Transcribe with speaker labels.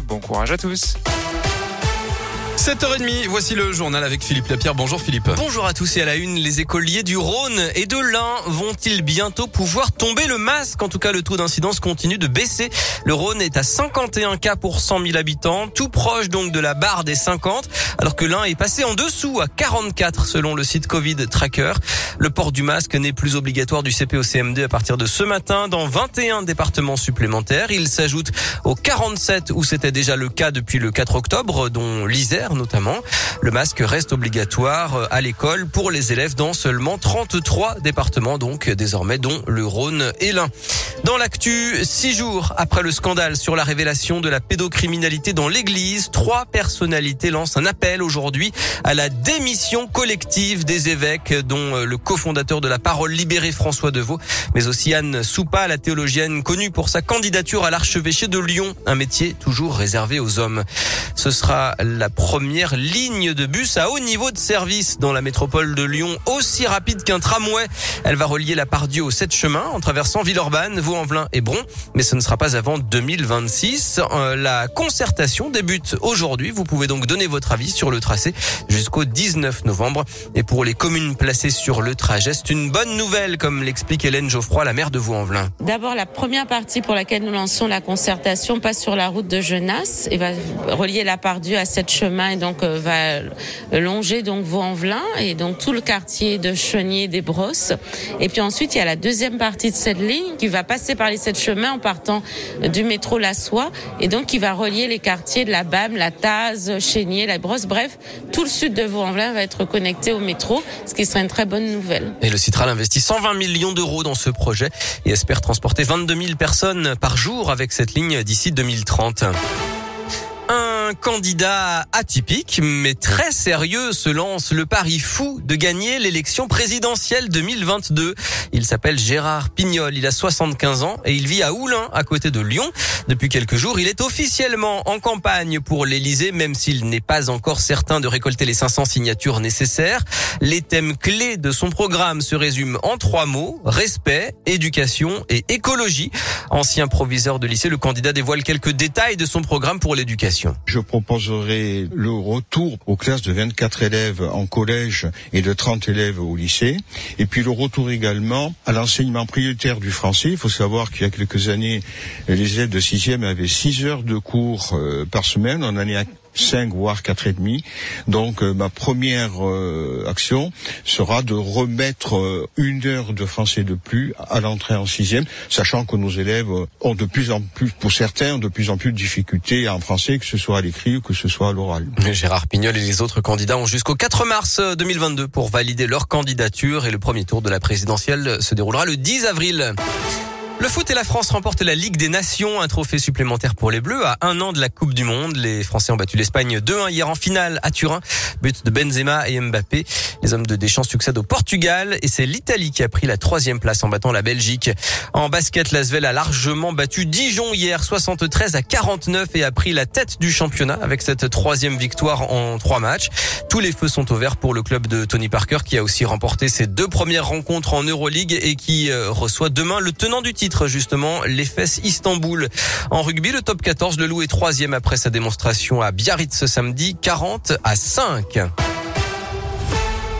Speaker 1: Bon courage à tous.
Speaker 2: 7h30, voici le journal avec Philippe Lapierre. Bonjour Philippe.
Speaker 3: Bonjour à tous et à la une, les écoliers du Rhône et de l'Ain vont-ils bientôt pouvoir tomber le masque? En tout cas, le taux d'incidence continue de baisser. Le Rhône est à 51 cas pour 100 000 habitants, tout proche donc de la barre des 50, alors que l'Ain est passé en dessous à 44 selon le site Covid Tracker. Le port du masque n'est plus obligatoire du CP 2 à partir de ce matin dans 21 départements supplémentaires. Il s'ajoute aux 47 où c'était déjà le cas depuis le 4 octobre, dont l'Isère notamment. Le masque reste obligatoire euh, à l'école pour les élèves dans seulement 33 départements, donc désormais dont le Rhône et l'Ain. Dans l'actu, six jours après le scandale sur la révélation de la pédocriminalité dans l'église, trois personnalités lancent un appel aujourd'hui à la démission collective des évêques, dont euh, le cofondateur de la Parole libérée François Deveau, mais aussi Anne Soupa, la théologienne connue pour sa candidature à l'archevêché de Lyon, un métier toujours réservé aux hommes. Ce sera la première ligne de bus à haut niveau de service dans la métropole de Lyon, aussi rapide qu'un tramway. Elle va relier la Pardieu aux sept chemins en traversant Villeurbanne, Vaux-en-Velin et Bron, mais ce ne sera pas avant 2026. Euh, la concertation débute aujourd'hui. Vous pouvez donc donner votre avis sur le tracé jusqu'au 19 novembre. Et pour les communes placées sur le trajet, c'est une bonne nouvelle, comme l'explique Hélène Geoffroy, la maire de Vaux-en-Velin.
Speaker 4: D'abord, la première partie pour laquelle nous lançons la concertation passe sur la route de Genasse et va relier la Pardieu à sept chemins et donc euh, va longer donc Vaux-en-Velin et donc tout le quartier de Chenier des Brosses. Et puis ensuite, il y a la deuxième partie de cette ligne qui va passer par les sept chemins en partant du métro La Soie et donc qui va relier les quartiers de la BAM, la Taz, Chénier, la Brosse. Bref, tout le sud de Vaux-en-Velin va être connecté au métro, ce qui serait une très bonne nouvelle.
Speaker 3: Et le Citral investit 120 millions d'euros dans ce projet et espère transporter 22 000 personnes par jour avec cette ligne d'ici 2030. Un candidat atypique mais très sérieux se lance le pari fou de gagner l'élection présidentielle 2022. Il s'appelle Gérard Pignol, il a 75 ans et il vit à Oulin à côté de Lyon. Depuis quelques jours, il est officiellement en campagne pour l'Elysée même s'il n'est pas encore certain de récolter les 500 signatures nécessaires. Les thèmes clés de son programme se résument en trois mots, respect, éducation et écologie. Ancien proviseur de lycée, le candidat dévoile quelques détails de son programme pour l'éducation.
Speaker 5: Je proposerai le retour aux classes de 24 élèves en collège et de 30 élèves au lycée. Et puis le retour également à l'enseignement prioritaire du français. Il faut savoir qu'il y a quelques années, les élèves de 6e avaient 6 heures de cours euh, par semaine. En 5 voire quatre et demi. Donc euh, ma première euh, action sera de remettre euh, une heure de français de plus à l'entrée en sixième, sachant que nos élèves ont de plus en plus, pour certains, de plus en plus de difficultés en français, que ce soit à l'écrit ou que ce soit à l'oral.
Speaker 3: Gérard Pignol et les autres candidats ont jusqu'au 4 mars 2022 pour valider leur candidature et le premier tour de la présidentielle se déroulera le 10 avril. Le foot et la France remportent la Ligue des Nations, un trophée supplémentaire pour les Bleus à un an de la Coupe du Monde. Les Français ont battu l'Espagne 2-1 hier en finale à Turin, but de Benzema et Mbappé. Les hommes de Deschamps succèdent au Portugal et c'est l'Italie qui a pris la troisième place en battant la Belgique. En basket, l'Asvel a largement battu Dijon hier 73 à 49 et a pris la tête du championnat avec cette troisième victoire en trois matchs. Tous les feux sont ouverts pour le club de Tony Parker qui a aussi remporté ses deux premières rencontres en Euroleague et qui euh, reçoit demain le tenant du justement les fesses Istanbul. En rugby, le top 14, le Loup est troisième après sa démonstration à Biarritz ce samedi, 40 à 5.